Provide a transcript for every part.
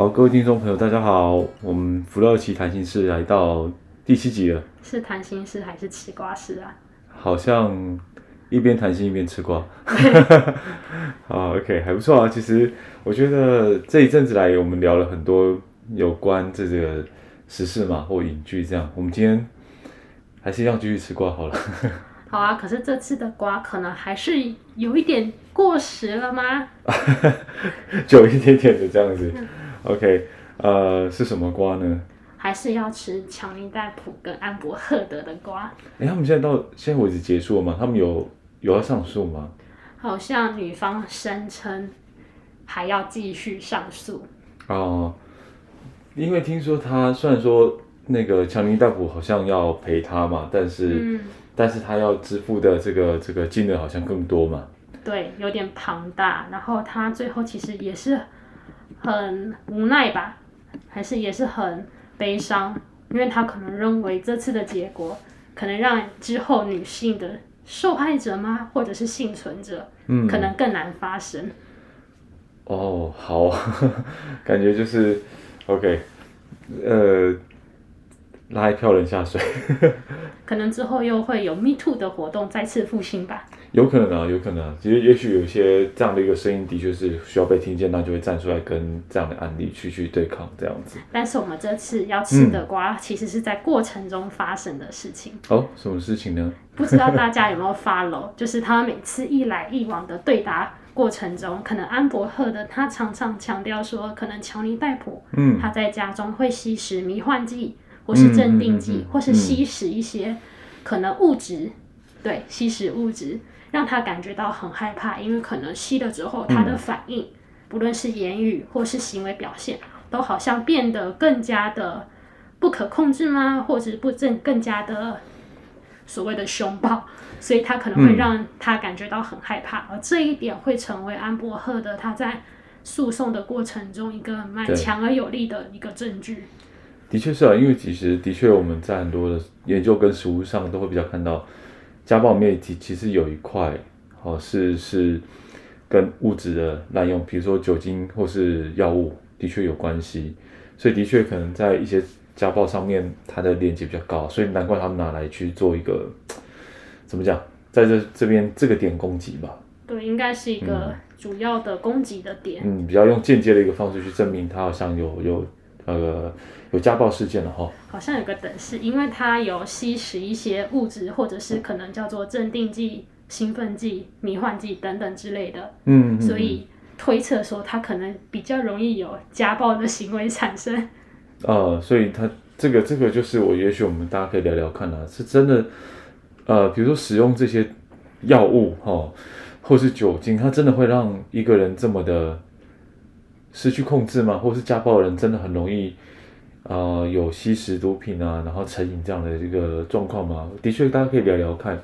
好，各位听众朋友，大家好，我们福乐奇谈心事来到第七集了。是谈心事还是吃瓜事啊？好像一边谈心一边吃瓜。好，OK，还不错啊。其实我觉得这一阵子来，我们聊了很多有关这个时事嘛，或影剧这样。我们今天还是一样继续吃瓜好了。好啊，可是这次的瓜可能还是有一点过时了吗？就一点点的这样子。OK，呃，是什么瓜呢？还是要吃强尼戴普跟安柏赫德的瓜？哎，他们现在到现在为止结束了吗？他们有有要上诉吗？好像女方声称还要继续上诉。哦，因为听说他虽然说那个强尼戴普好像要赔他嘛，但是、嗯、但是他要支付的这个这个金额好像更多嘛。对，有点庞大。然后他最后其实也是。很无奈吧，还是也是很悲伤，因为他可能认为这次的结果可能让之后女性的受害者吗，或者是幸存者，嗯，可能更难发生。哦，好，感觉就是 OK，呃。拉一票人下水，可能之后又会有 Me Too 的活动再次复兴吧。有可能啊，有可能啊。其实也许有一些这样的一个声音，的确是需要被听见，那就会站出来跟这样的案例去去对抗这样子。但是我们这次要吃的瓜，其实是在过程中发生的事情。嗯、哦，什么事情呢？不知道大家有没有 follow？就是他每次一来一往的对答过程中，可能安柏赫的他常常强调说，可能乔尼戴普，嗯，他在家中会吸食迷幻剂。或是镇定剂，或是吸食一些可能物质，嗯、对，吸食物质让他感觉到很害怕，因为可能吸了之后，他的反应，嗯、不论是言语或是行为表现，都好像变得更加的不可控制吗？或者不正更加的所谓的凶暴，所以他可能会让他感觉到很害怕，嗯、而这一点会成为安伯赫的他在诉讼的过程中一个蛮强而有力的一个证据。的确是啊，因为其实的确我们在很多的研究跟实务上都会比较看到，家暴面积其实有一块，哦是是跟物质的滥用，比如说酒精或是药物，的确有关系，所以的确可能在一些家暴上面，它的链接比较高，所以难怪他们拿来去做一个怎么讲，在这这边这个点攻击吧。对，应该是一个主要的攻击的点。嗯，比较用间接的一个方式去证明他好像有有那个。有家暴事件了哈，好像有个等式，因为他有吸食一些物质，或者是可能叫做镇定剂、兴奋剂、迷幻剂等等之类的，嗯，嗯，所以推测说他可能比较容易有家暴的行为产生。呃，所以他这个这个就是我也许我们大家可以聊聊看啊，是真的，呃，比如说使用这些药物哈，或是酒精，它真的会让一个人这么的失去控制吗？或是家暴的人真的很容易？呃，有吸食毒品啊，然后成瘾这样的一个状况吗？的确，大家可以聊聊看。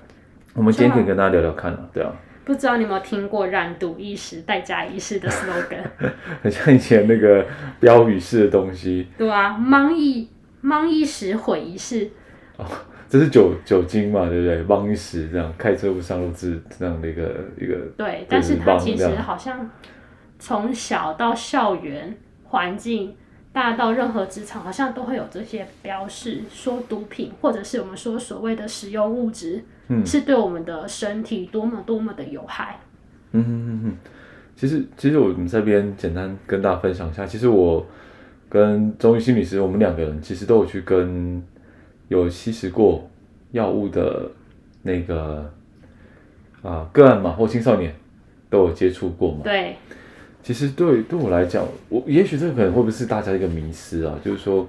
我们今天可以跟大家聊聊看啊，对啊。不知道你有没有听过“染毒一时，代价一世”的 slogan？很像以前那个标语式的东西。对啊，忙一忙一时毁一世。哦，这是酒酒精嘛，对不对？忙一时这样，开车不上路是这样的一个一个。对，但是它其实好像从小到校园环境。大到任何职场，好像都会有这些标示，说毒品或者是我们说所谓的使用物质，嗯，是对我们的身体多么多么的有害。嗯哼哼哼，其实其实我们这边简单跟大家分享一下，其实我跟中医心理师，我们两个人其实都有去跟有吸食过药物的那个啊个案嘛，或青少年都有接触过嘛。对。其实对对我来讲，我也许这个可能会不会是大家一个迷失啊，就是说，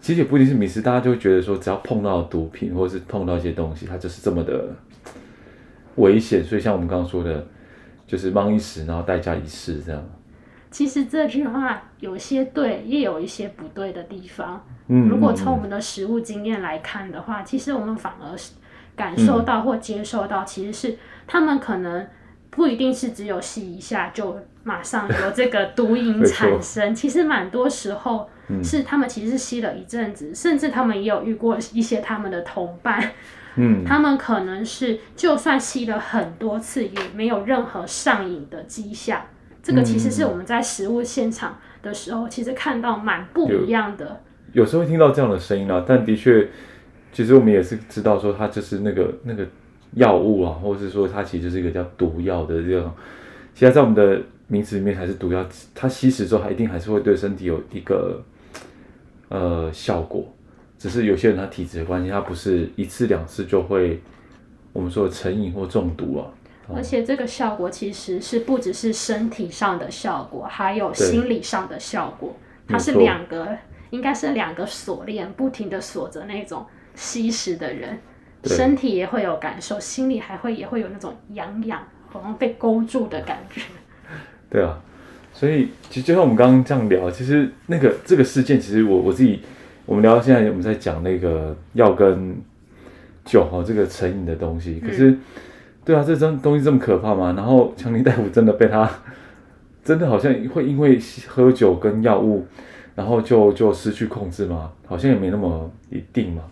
其实也不一定是迷失，大家就会觉得说，只要碰到毒品或者是碰到一些东西，它就是这么的危险。所以像我们刚刚说的，就是忙一时，然后代价一世这样。其实这句话有些对，也有一些不对的地方。嗯，如果从我们的实物经验来看的话，嗯，其实我们反而是感受到或接受到，其实是他们可能不一定是只有吸一下就马上有这个毒瘾产生。其实蛮多时候是他们其实是吸了一阵子，甚至他们也有遇过一些他们的同伴。嗯，他们可能是就算吸了很多次，也没有任何上瘾的迹象。这个其实是我们在实物现场的时候，其实看到蛮不一样的。有，有时候会听到这样的声音啊，但的确，其实我们也是知道说，他就是那个那个药物啊，或者是说它其实就是一个叫毒药的这种。其实，在我们的名词里面，还是毒药，它吸食之后，它一定还是会对身体有一个呃效果。只是有些人他体质的关系，他不是一次两次就会我们说的成瘾或中毒啊。而且这个效果其实是不只是身体上的效果，还有心理上的效果。它是两个，应该是两个锁链，不停的锁着那种吸食的人，身体也会有感受，心里还会也会有那种痒痒，好像被勾住的感觉。对啊，所以其实就像我们刚刚这样聊，其实那个这个事件，其实我我自己。我们聊到现在，我们在讲那个药跟酒哈，这个成瘾的东西。可是，对啊，这种东西这么可怕吗？然后强尼大夫真的被他，真的好像会因为喝酒跟药物，然后就就失去控制吗？好像也没那么一定嘛。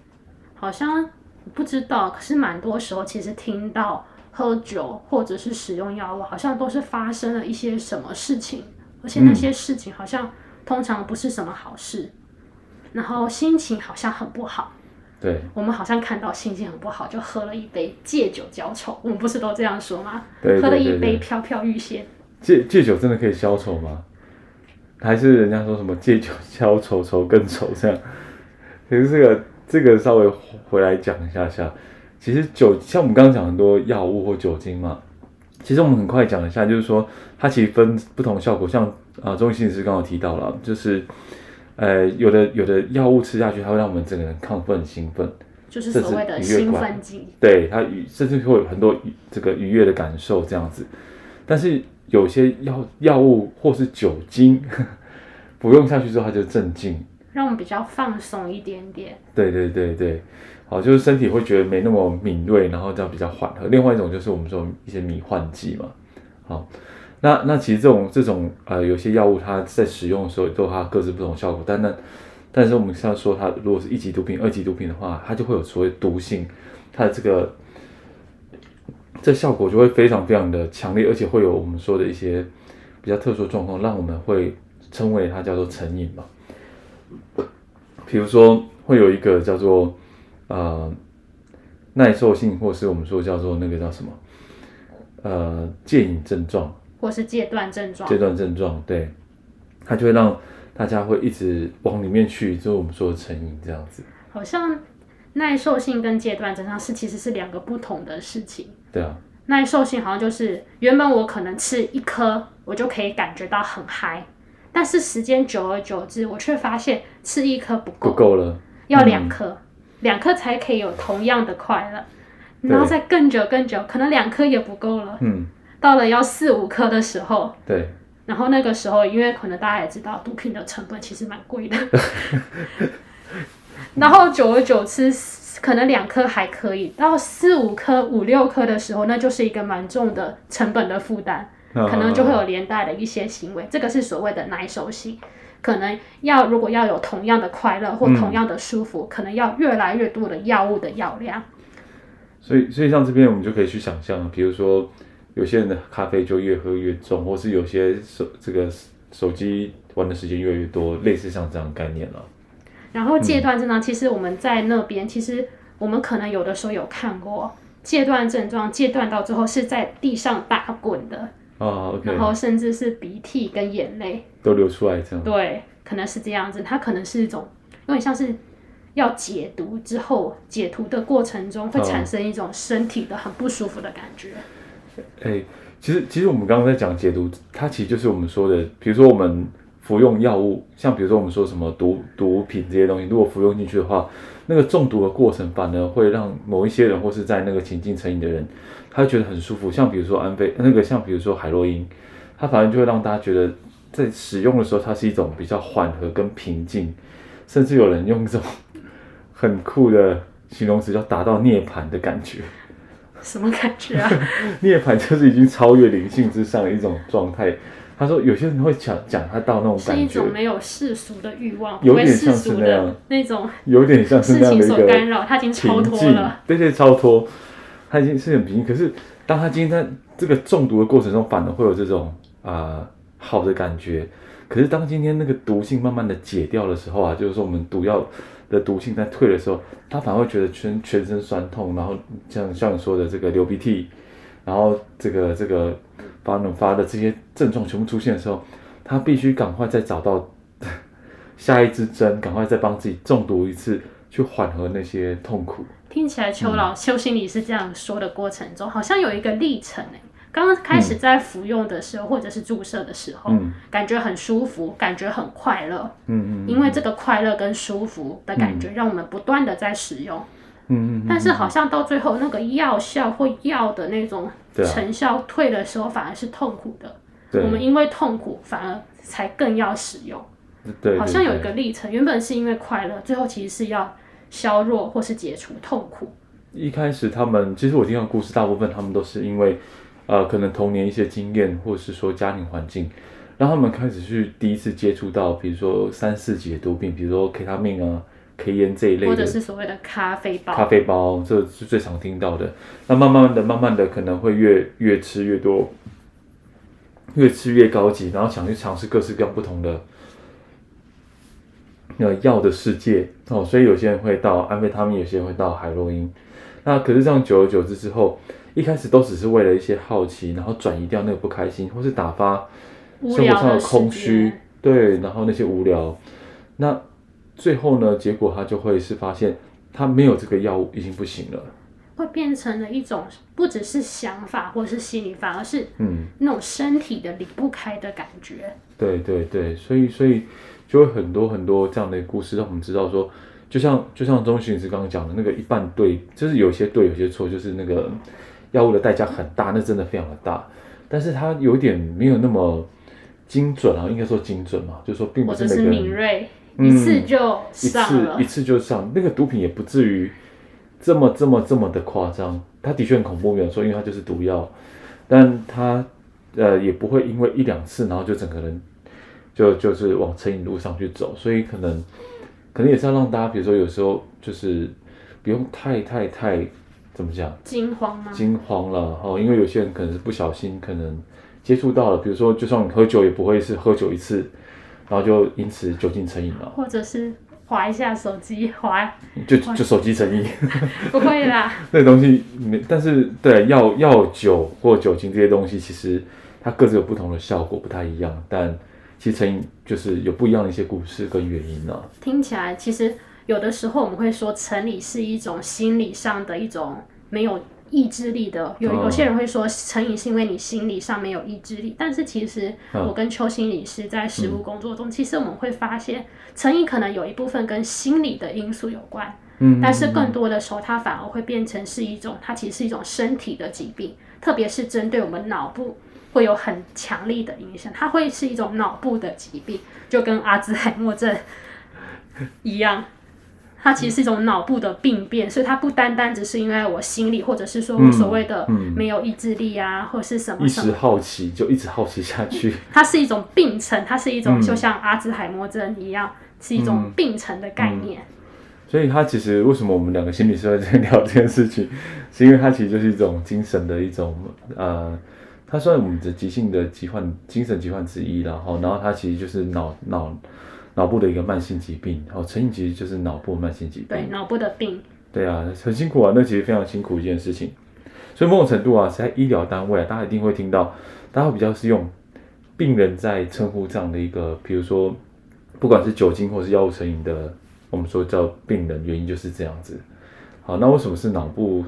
好像不知道，可是蛮多时候其实听到喝酒或者是使用药物，好像都是发生了一些什么事情，而且那些事情好像通常不是什么好事。然后心情好像很不好，对，我们好像看到心情很不好，就喝了一杯借酒浇愁。我们不是都这样说吗？对对对对，喝了一杯飘飘欲仙。借借酒真的可以消愁吗？还是人家说什么借酒消愁愁更愁这样？其实这个这个稍微回来讲一下下，其实酒像我们刚刚讲很多药物或酒精嘛，其实我们很快讲一下，就是说它其实分不同效果，像啊，中医心理师刚刚提到了，就是。呃，有的有的药物吃下去，它会让我们整个人亢奋、兴奋，就是所谓的兴奋剂。对，它愉甚至会有很多这个愉悦的感受这样子。但是有些药药物或是酒精 服用下去之后，它就镇静，让我们比较放松一点点。对对对对，好，就是身体会觉得没那么敏锐，然后这样比较缓和。另外一种就是我们说一些迷幻剂嘛，好。那那其实这种这种呃，有些药物它在使用的时候都有它各自不同效果，但那但是我们现在说它如果是一级毒品、二级毒品的话，它就会有所谓毒性，它的这个这效果就会非常非常的强烈，而且会有我们说的一些比较特殊状况，让我们会称为它叫做成瘾嘛。比如说会有一个叫做呃耐受性，或是我们说叫做那个叫什么呃戒瘾症状。或是戒断症状，戒断症状，对，它就会让大家会一直往里面去，就是我们说的成瘾这样子。好像耐受性跟戒断症状是其实是两个不同的事情。对啊，耐受性好像就是原本我可能吃一颗，我就可以感觉到很嗨，但是时间久而久之，我却发现吃一颗不够，不够了，要两颗，嗯，两颗才可以有同样的快乐，然后再更久更久，可能两颗也不够了，嗯。到了要四五颗的时候，对，然后那个时候，因为可能大家也知道，毒品的成本其实蛮贵的，然后久而久之，可能两颗还可以，到四五颗、五六颗的时候，那就是一个蛮重的成本的负担，可能就会有连带的一些行为，这个是所谓的耐受性，可能要如果要有同样的快乐或同样的舒服，嗯，可能要越来越多的药物的药量。所以，所以像这边我们就可以去想象，比如说。有些人的咖啡就越喝越重，或是有些手这个手机玩的时间越来越多，类似像这样的概念了。然后戒断症状，其实我们在那边，其实我们可能有的时候有看过戒断症状，戒断到之后是在地上打滚的啊，oh, okay. 然后甚至是鼻涕跟眼泪都流出来这样。对，可能是这样子，它可能是一种有点像是要解毒之后解毒的过程中会产生一种身体的很不舒服的感觉。Oh. 哎、欸，其实其实我们刚刚在讲解毒，它其实就是我们说的，比如说我们服用药物，像比如说我们说什么毒毒品这些东西，如果服用进去的话，那个中毒的过程反而会让某一些人或是在那个情境成瘾的人，他会觉得很舒服。像比如说安非那个，像比如说海洛因，它反而就会让大家觉得在使用的时候，它是一种比较缓和跟平静，甚至有人用一种很酷的形容词叫达到涅槃的感觉。什么感觉啊？涅槃就是已经超越灵性之上的一种状态。他说：“有些人会讲讲他到那种感觉，是一种没有世俗的欲望，有点像是那样那种，有点像是那样的一个干扰，他已经超脱了。对对，超脱，他已经是很平静。可是当他今天在这个中毒的过程中，反而会有这种啊、呃、好的感觉。可是当今天那个毒性慢慢的解掉的时候啊，就是说我们毒药的毒性在退的时候，他反而会觉得全全身酸痛，然后像像你说的这个流鼻涕，然后这个这个。”发冷发的这些症状全部出现的时候，他必须赶快再找到 下一支针，赶快再帮自己中毒一次，去缓和那些痛苦。听起来邱老、嗯、邱心理是这样说的过程中，好像有一个历程哎。刚刚开始在服用的时候，嗯、或者是注射的时候，嗯、感觉很舒服，感觉很快乐。嗯嗯。因为这个快乐跟舒服的感觉，让我们不断的在使用。嗯嗯。但是好像到最后，那个药效或药的那种。成效退的时候反而是痛苦的，对我们因为痛苦反而才更要使用。对，对，对，好像有一个历程，原本是因为快乐，最后其实是要削弱或是解除痛苦。一开始他们其实我听到故事，大部分他们都是因为呃可能童年一些经验，或者是说家庭环境，让他们开始去第一次接触到，比如说三四级的毒品，比如说 K 他命啊。K 烟这一类的，或者是所谓的咖啡包，咖啡包，这是最常听到的。那慢慢的、慢慢的，可能会越越吃越多，越吃越高级，然后想去尝试各式各样不同的那药的世界哦。所以有些人会到安非他命，有些人会到海洛因。那可是这样久而久之之后，一开始都只是为了一些好奇，然后转移掉那个不开心，或是打发生活上的空虚，对，然后那些无聊，那。最后呢，结果他就会是发现，他没有这个药物已经不行了，会变成了一种不只是想法或是心理，反而是嗯那种身体的离不开的感觉。嗯、对对对，所以所以就会很多很多这样的故事让我们知道说，就像就像中心是刚刚讲的那个一半对，就是有些对有些错，就是那个药物的代价很大，那真的非常的大，但是它有点没有那么精准啊，应该说精准嘛，就是说并不是每个人敏锐。一次就上了，嗯、一次一次就上，那个毒品也不至于这么这么这么的夸张。它的确很恐怖，没有说，因为它就是毒药，但它呃也不会因为一两次，然后就整个人就就是往成瘾路上去走。所以可能可能也是要让大家，比如说有时候就是不用太太太怎么讲惊慌吗？惊慌了哦，因为有些人可能是不小心，可能接触到了，比如说就算你喝酒，也不会是喝酒一次。然后就因此酒精成瘾了，或者是划一下手机划，就就手机成瘾，不会啦。那东西没，但是对药药酒或酒精这些东西，其实它各自有不同的效果，不太一样。但其实成瘾就是有不一样的一些故事跟原因呢。听起来其实有的时候我们会说，成瘾是一种心理上的一种没有。意志力的有有些人会说成瘾是因为你心理上没有意志力，但是其实我跟邱心理师在实务工作中，其实我们会发现成瘾可能有一部分跟心理的因素有关，但是更多的时候它反而会变成是一种，它其实是一种身体的疾病，特别是针对我们脑部会有很强力的影响，它会是一种脑部的疾病，就跟阿兹海默症一样。它其实是一种脑部的病变，所以它不单单只是因为我心理，或者是说我所谓的没有意志力啊，嗯嗯、或者是什么什么。一时好奇就一直好奇下去。它是一种病程，它是一种就像阿兹海默症一样，嗯、是一种病程的概念。所以它其实为什么我们两个心理师在聊这件事情，是因为它其实就是一种精神的一种呃，它算我们的急性的疾患，精神疾患之一，然后然后它其实就是脑脑。脑部的一个慢性疾病，哦成瘾其实就是脑部慢性疾病。对，脑部的病。对啊，很辛苦啊，那其实非常辛苦一件事情。所以某种程度啊，在医疗单位啊，大家一定会听到，大家会比较是用病人在称呼这样的一个，比如说，不管是酒精或是药物成瘾的，我们说叫病人，原因就是这样子。好，那为什么是脑部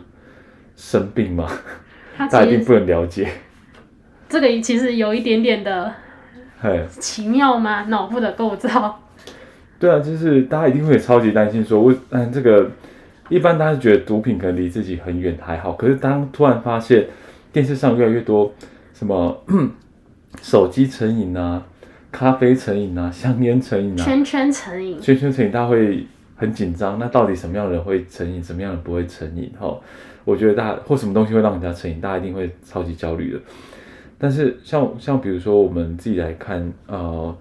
生病吗？大家一定不能了解。这个其实有一点点的。嘿，奇妙吗？脑部的构造？对啊，就是大家一定会超级担心说，我嗯，这个一般大家觉得毒品可能离自己很远还好，可是当突然发现电视上越来越多什么 手机成瘾啊、咖啡成瘾啊、香烟成瘾啊、圈圈成瘾、圈圈成瘾，大家会很紧张。那到底什么样的人会成瘾，什么样的人不会成瘾？哈，我觉得大家或什么东西会让人家成瘾，大家一定会超级焦虑的。但是像像比如说我们自己来看，呃。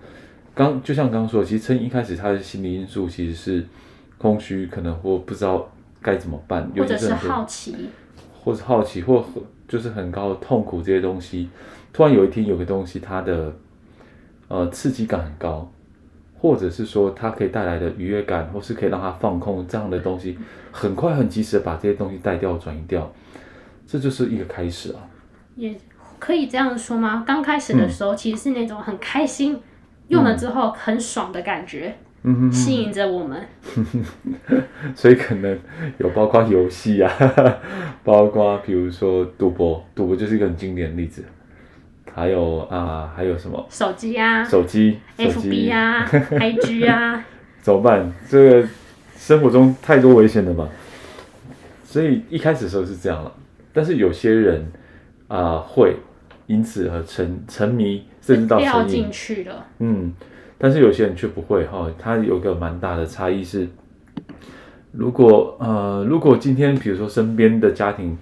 刚就像刚刚说，其实成瘾一开始他的心理因素其实是空虚，可能或不知道该怎么办，或者是好奇，或是好奇，或就是很高的痛苦这些东西。突然有一天有个东西，它的呃刺激感很高，或者是说它可以带来的愉悦感，或是可以让他放空这样的东西，很快很及时的把这些东西带掉转移掉，这就是一个开始啊。也可以这样说吗？刚开始的时候其实是那种很开心。用了之后很爽的感觉，嗯、吸引着我们。所以可能有包括游戏啊，包括比如说赌博，赌博就是一个很经典的例子。还有啊，还有什么？手机啊，手机，FB 啊，IG 啊。怎么办？这个生活中太多危险了吧？所以一开始的时候是这样了，但是有些人啊会因此而沉沉迷。甚至到掉进去了，嗯，但是有些人却不会哈，他有个蛮大的差异是，如果呃，如果今天比如说身边的家庭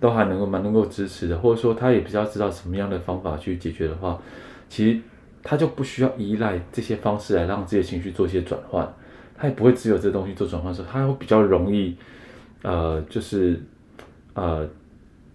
都还能够蛮能够支持的，或者说他也比较知道什么样的方法去解决的话，其实他就不需要依赖这些方式来让自己的情绪做一些转换，他也不会只有这东西做转换的时候，他会比较容易呃，就是呃，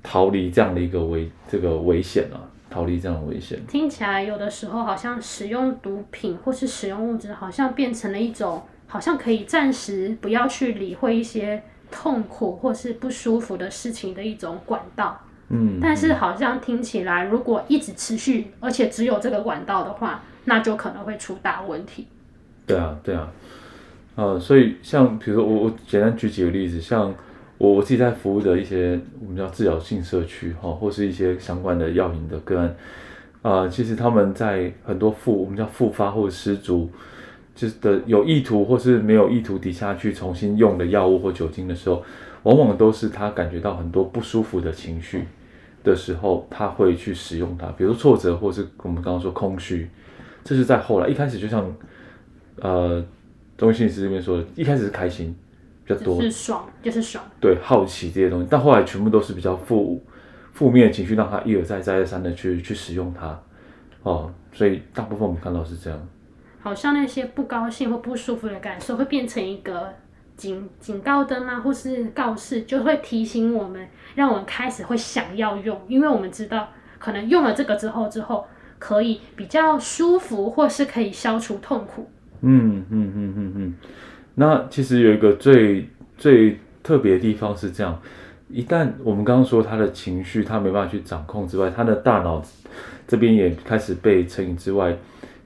逃离这样的一个危这个危险啊。逃离这样的危险，听起来有的时候好像使用毒品或是使用物质，好像变成了一种，好像可以暂时不要去理会一些痛苦或是不舒服的事情的一种管道。嗯，但是好像听起来，如果一直持续，而且只有这个管道的话，那就可能会出大问题。对啊，对啊，呃，所以像比如说我我简单举几个例子，像。我我自己在服务的一些我们叫治疗性社区哈，或是一些相关的药瘾的个案，啊、其实他们在很多复我们叫复发或者失足，就是的有意图或是没有意图底下去重新用的药物或酒精的时候，往往都是他感觉到很多不舒服的情绪的时候，他会去使用它，比如挫折或是我们刚刚说空虚，这是在后来一开始就像呃中医心师这边说的，一开始是开心。比较多就是爽，就是爽。对，好奇这些东西，但后来全部都是比较负负面的情绪，让他一而再、再而三的去去使用它。哦，所以大部分我们看到是这样。好像那些不高兴或不舒服的感受，会变成一个警警告灯啊，或是告示，就会提醒我们，让我们开始会想要用，因为我们知道，可能用了这个之后，之后可以比较舒服，或是可以消除痛苦。嗯嗯嗯嗯嗯。嗯嗯嗯那其实有一个最最特别的地方是这样，一旦我们刚刚说他的情绪他没办法去掌控之外，他的大脑这边也开始被成瘾之外，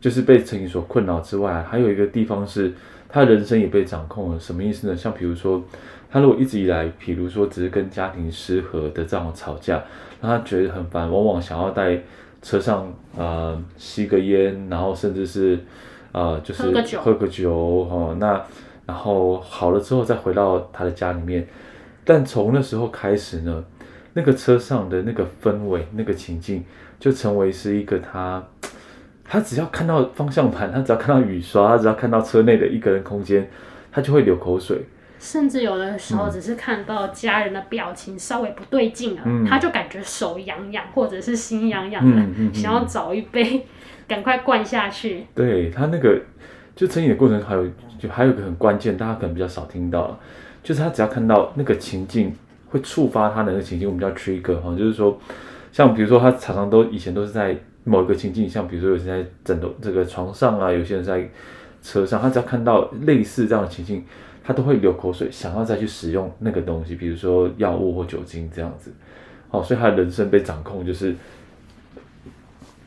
就是被成瘾所困扰之外，还有一个地方是他人生也被掌控了。什么意思呢？像比如说，他如果一直以来，比如说只是跟家庭失和的这样吵架，让他觉得很烦，往往想要在车上啊、呃、吸个烟，然后甚至是啊、呃、就是喝个酒，喝酒哦那。然后好了之后再回到他的家里面，但从那时候开始呢，那个车上的那个氛围、那个情境，就成为是一个他，他只要看到方向盘，他只要看到雨刷，他只要看到车内的一个人空间，他就会流口水。甚至有的时候，只是看到家人的表情稍微不对劲了，嗯、他就感觉手痒痒，或者是心痒痒的，嗯嗯嗯、想要找一杯 赶快灌下去。对，他那个。就成瘾的过程还有就还有一个很关键，大家可能比较少听到，就是他只要看到那个情境会触发他的那个情境，我们叫 trigger 哈，就是说，像比如说他常常都以前都是在某一个情境，像比如说有些在枕头这个床上啊，有些人在车上，他只要看到类似这样的情境，他都会流口水，想要再去使用那个东西，比如说药物或酒精这样子，好，所以他的人生被掌控，就是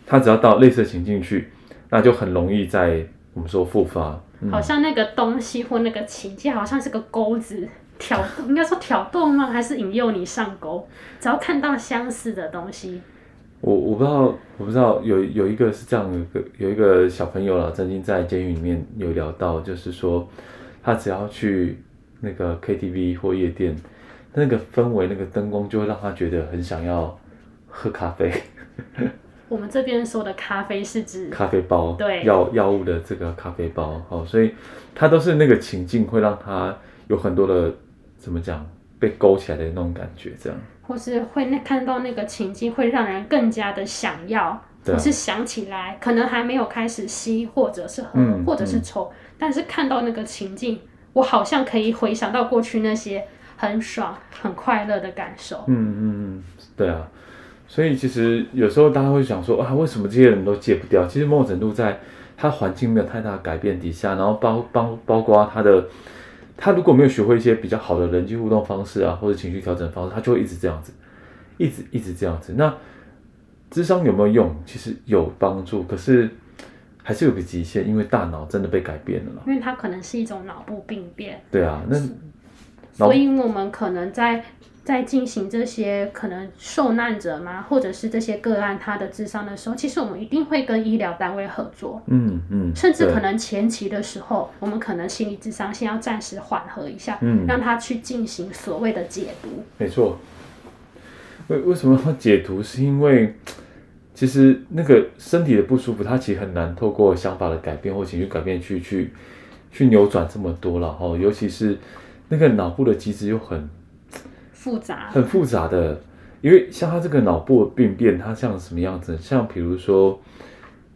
他只要到类似的情境去，那就很容易在。我们说复发，嗯、好像那个东西或那个情节，好像是个钩子，挑应该说挑动吗？还是引诱你上钩？只要看到相似的东西，我我不知道，我不知道有有一个是这样的，有一个小朋友了，曾经在监狱里面有聊到，就是说他只要去那个 KTV 或夜店，那个氛围、那个灯光就会让他觉得很想要喝咖啡。我们这边说的咖啡是指咖啡包，对，药药物的这个咖啡包，哦，所以它都是那个情境会让他有很多的怎么讲被勾起来的那种感觉，这样，或是会那看到那个情境会让人更加的想要，或是想起来，可能还没有开始吸或者是喝，嗯，或者是抽，嗯，但是看到那个情境，我好像可以回想到过去那些很爽、很快乐的感受。嗯嗯嗯，对啊。所以其实有时候大家会想说啊，为什么这些人都戒不掉？其实某种程度在他环境没有太大改变底下，然后包包包括他的，他如果没有学会一些比较好的人际互动方式啊，或者情绪调整方式，他就会一直这样子，一直一直这样子。那智商有没有用？其实有帮助，可是还是有个极限，因为大脑真的被改变了嘛。因为它可能是一种脑部病变。对啊，那所以我们可能在。在进行这些可能受难者嘛，或者是这些个案他的智商的时候，其实我们一定会跟医疗单位合作，嗯嗯，甚至可能前期的时候，我们可能心理智商先要暂时缓和一下，嗯，让他去进行所谓的解读。没错，为为什么要解读？是因为其实那个身体的不舒服，它其实很难透过想法的改变或情绪改变去去去扭转这么多了哦，尤其是那个脑部的机制又很。复杂，很复杂的，因为像他这个脑部的病变，它像什么样子？像比如说，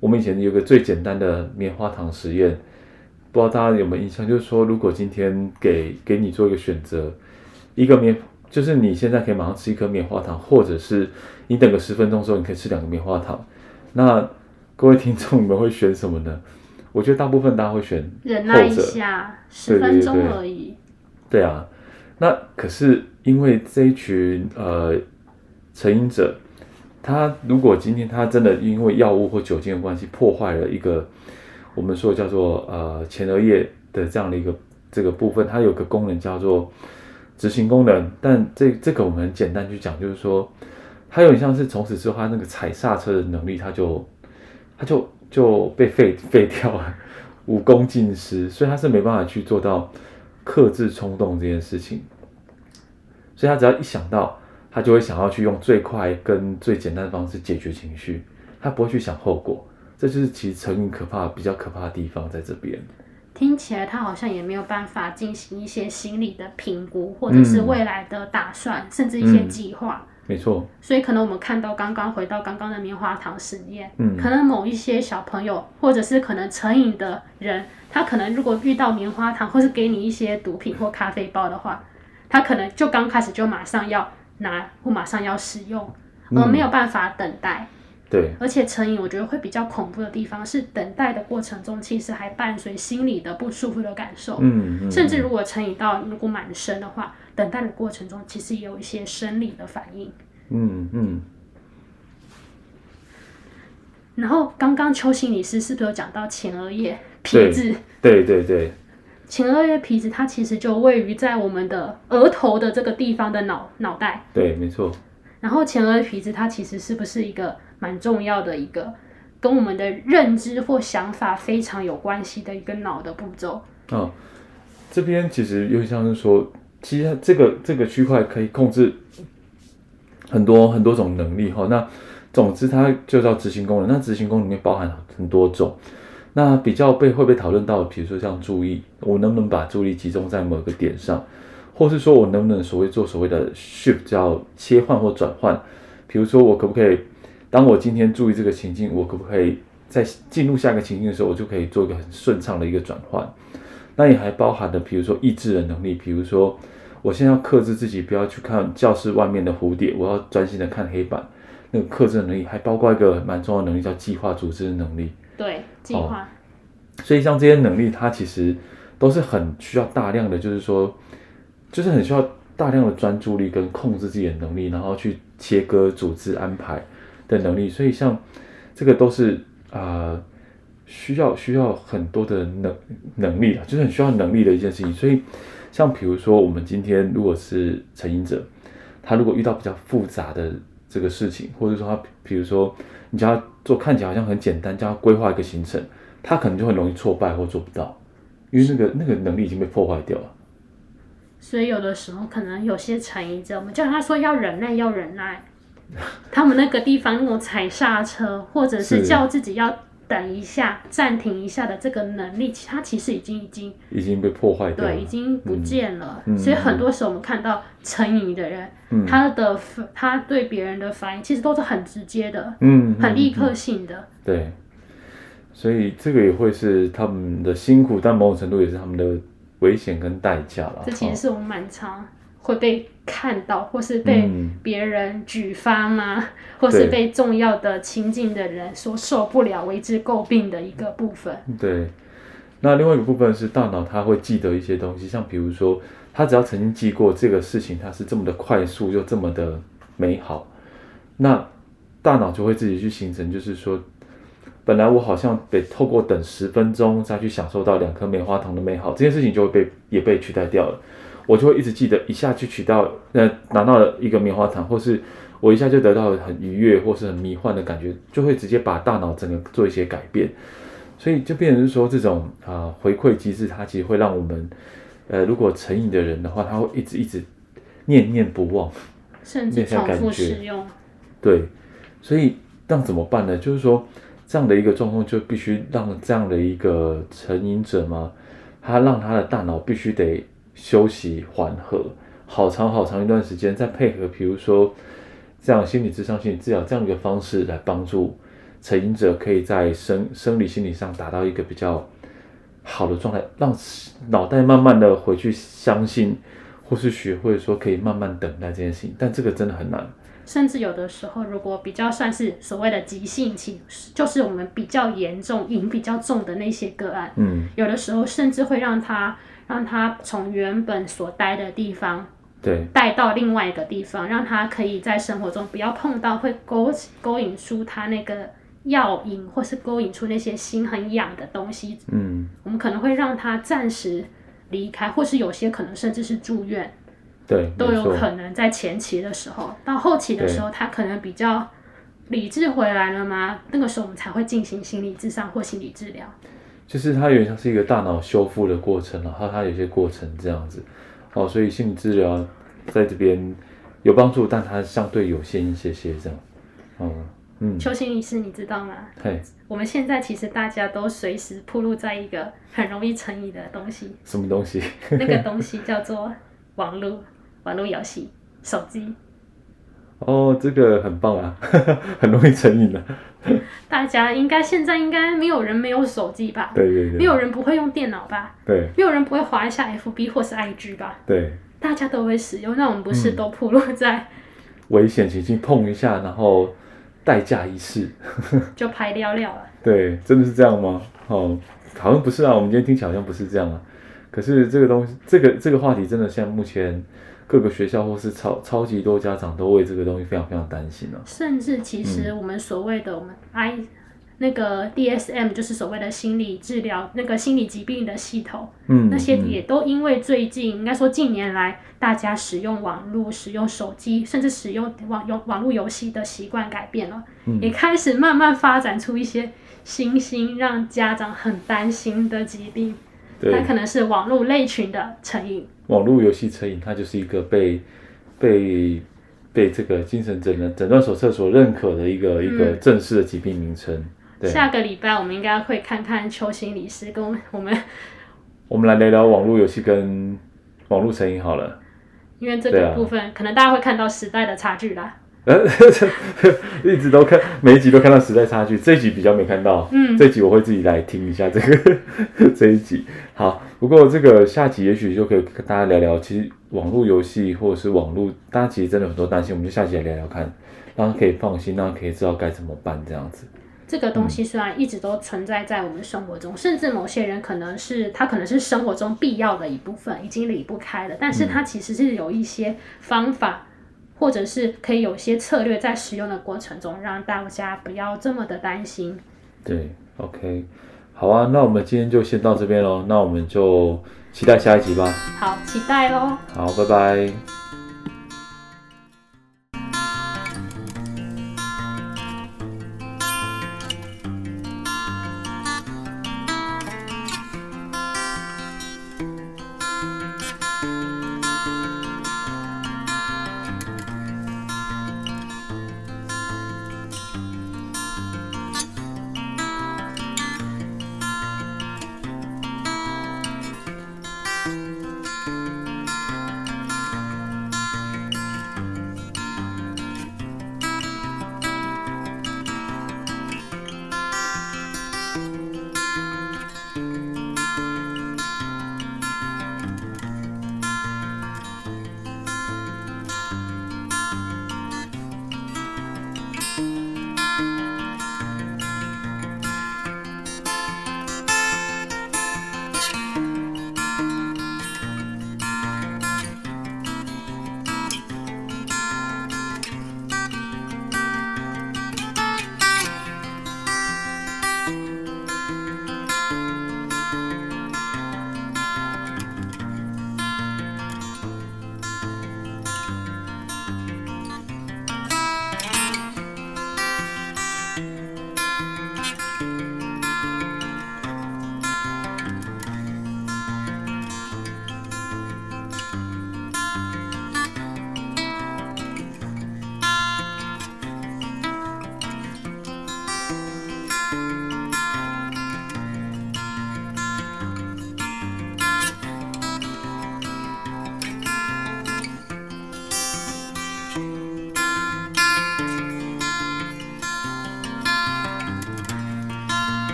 我们以前有个最简单的棉花糖实验，不知道大家有没有印象？就是说，如果今天给给你做一个选择，一个棉，就是你现在可以马上吃一颗棉花糖，或者是你等个十分钟之后，你可以吃两个棉花糖。那各位听众，你们会选什么呢？我觉得大部分大家会选忍耐一下，十分钟而已。对啊，那可是。因为这一群呃成瘾者，他如果今天他真的因为药物或酒精的关系破坏了一个我们说叫做呃前额叶的这样的一个这个部分，它有个功能叫做执行功能，但这这个我们很简单去讲，就是说它有点像是从此之后他那个踩刹车的能力，他就他就就被废废掉了，武功尽失，所以他是没办法去做到克制冲动这件事情。所以他只要一想到，他就会想要去用最快跟最简单的方式解决情绪，他不会去想后果。这就是其实成瘾可怕、比较可怕的地方在这边。听起来他好像也没有办法进行一些心理的评估，或者是未来的打算，嗯、甚至一些计划。嗯、没错。所以可能我们看到刚刚回到刚刚的棉花糖实验，嗯，可能某一些小朋友，或者是可能成瘾的人，他可能如果遇到棉花糖，或是给你一些毒品或咖啡包的话。他可能就刚开始就马上要拿或马上要使用，而没有办法等待。嗯、对，而且成瘾，我觉得会比较恐怖的地方是等待的过程中，其实还伴随心理的不舒服的感受。嗯，嗯，甚至如果成瘾到如果满身的话，等待的过程中其实也有一些生理的反应。嗯嗯。然后刚刚邱心理师是不是有讲到前额叶皮质？对对对。对前额叶皮质，它其实就位于在我们的额头的这个地方的脑脑袋。对，没错。然后前额皮质，它其实是不是一个蛮重要的一个跟我们的认知或想法非常有关系的一个脑的步骤？哦，这边其实有点像是说，其实这个这个区块可以控制很多很多种能力哈。那总之，它就叫执行功能。那执行功能里面包含很多种。那比较被会被讨论到，比如说像注意，我能不能把注意力集中在某个点上，或是说我能不能所谓做所谓的 shift，叫切换或转换。比如说我可不可以，当我今天注意这个情境，我可不可以在进入下一个情境的时候，我就可以做一个很顺畅的一个转换？那也还包含的，比如说意志的能力，比如说我现在要克制自己不要去看教室外面的蝴蝶，我要专心的看黑板。那个克制的能力，还包括一个蛮重要的能力，叫计划组织的能力。对，计划。所以像这些能力，它其实都是很需要大量的，就是说，就是很需要大量的专注力跟控制自己的能力，然后去切割、组织、安排的能力。所以像这个都是啊、呃，需要需要很多的能能力的，就是很需要能力的一件事情。所以像比如说，我们今天如果是成瘾者，他如果遇到比较复杂的这个事情，或者说他，比如说你叫他做看起来好像很简单，叫他规划一个行程，他可能就很容易挫败或做不到，因为那个那个能力已经被破坏掉了。所以有的时候可能有些成瘾者，我们叫他说要忍耐，要忍耐，他们那个地方那种踩刹车，或者是叫自己要。等一下，暂停一下的这个能力，他其实已经已经已经被破坏掉了，对，已经不见了。嗯、所以很多时候我们看到成瘾的人，嗯、他的他对别人的反应其实都是很直接的，嗯，很立刻性的。对，所以这个也会是他们的辛苦，但某种程度也是他们的危险跟代价了。这其实是我们蛮常会被看到，或是被别人举发吗？嗯、或是被重要的亲近的人所受不了、为之诟病的一个部分。对，那另外一个部分是大脑，它会记得一些东西，像比如说，他只要曾经记过这个事情，它是这么的快速又这么的美好，那大脑就会自己去形成，就是说，本来我好像得透过等十分钟再去享受到两颗棉花糖的美好，这件事情就会被也被取代掉了。我就会一直记得，一下去取到，呃，拿到了一个棉花糖，或是我一下就得到了很愉悦或是很迷幻的感觉，就会直接把大脑整个做一些改变，所以就变成是说这种啊、呃、回馈机制，它其实会让我们，呃，如果成瘾的人的话，他会一直一直念念不忘，甚至重复使用。对，所以那怎么办呢？就是说这样的一个状况，就必须让这样的一个成瘾者嘛，他让他的大脑必须得。休息缓和，好长好长一段时间，再配合，比如说这样心理智商、心理治疗这样一个方式来帮助成瘾者，可以在生生理、心理上达到一个比较好的状态，让脑袋慢慢的回去相信，或是学会说可以慢慢等待这件事情。但这个真的很难，甚至有的时候，如果比较算是所谓的急性期，就是我们比较严重、瘾比较重的那些个案，嗯，有的时候甚至会让他。让他从原本所待的地方，对，带到另外一个地方，让他可以在生活中不要碰到会勾勾引出他那个药瘾，或是勾引出那些心很痒的东西。嗯，我们可能会让他暂时离开，或是有些可能甚至是住院，对，都有可能在前期的时候，到后期的时候，他可能比较理智回来了吗？那个时候我们才会进行心理咨商或心理治疗。就是它有点像是一个大脑修复的过程，然后它有些过程这样子，哦，所以心理治疗在这边有帮助，但它相对有限一些些这样，哦，嗯。邱心理师，你知道吗？嘿，我们现在其实大家都随时暴露在一个很容易成瘾的东西。什么东西？那个东西叫做网络，网络游戏，手机。哦，这个很棒啊，很容易成瘾的。大家应该现在应该没有人没有手机吧？对对对。没有人不会用电脑吧？对。没有人不会滑一下 FB 或是 IG 吧？对。大家都会使用，那我们不是都暴露在、嗯、危险情境碰一下，然后代价一试 就拍掉了。对，真的是这样吗？哦，好像不是啊。我们今天听起来好像不是这样啊。可是这个东西，这个这个话题真的像目前。各个学校或是超超级多家长都为这个东西非常非常担心了、啊。甚至其实我们所谓的我们 I、嗯、那个 DSM 就是所谓的心理治疗那个心理疾病的系统，嗯，那些也都因为最近应该说近年来大家使用网络、使用手机，甚至使用网游网络游戏的习惯改变了，嗯、也开始慢慢发展出一些新兴让家长很担心的疾病。对，它可能是网络类群的成瘾。网络游戏成瘾，它就是一个被被被这个精神诊断诊断手册所认可的一个、嗯、一个正式的疾病名称。对，下个礼拜我们应该会看看邱心理师跟我们我们，我们来聊聊网络游戏跟网络成瘾好了。因为这个部分、啊、可能大家会看到时代的差距啦。一直都看每一集都看到时代差距，这一集比较没看到。嗯，这一集我会自己来听一下这个 这一集。好，不过这个下集也许就可以跟大家聊聊，其实网络游戏或者是网络，大家其实真的有很多担心，我们就下集来聊聊看，让他可以放心，让他可以知道该怎么办这样子。这个东西虽然一直都存在在我们生活中，嗯、甚至某些人可能是他可能是生活中必要的一部分，已经离不开了，但是他其实是有一些方法。或者是可以有些策略在使用的过程中，让大家不要这么的担心。对，OK，好啊，那我们今天就先到这边喽，那我们就期待下一集吧。好，期待喽。好，拜拜。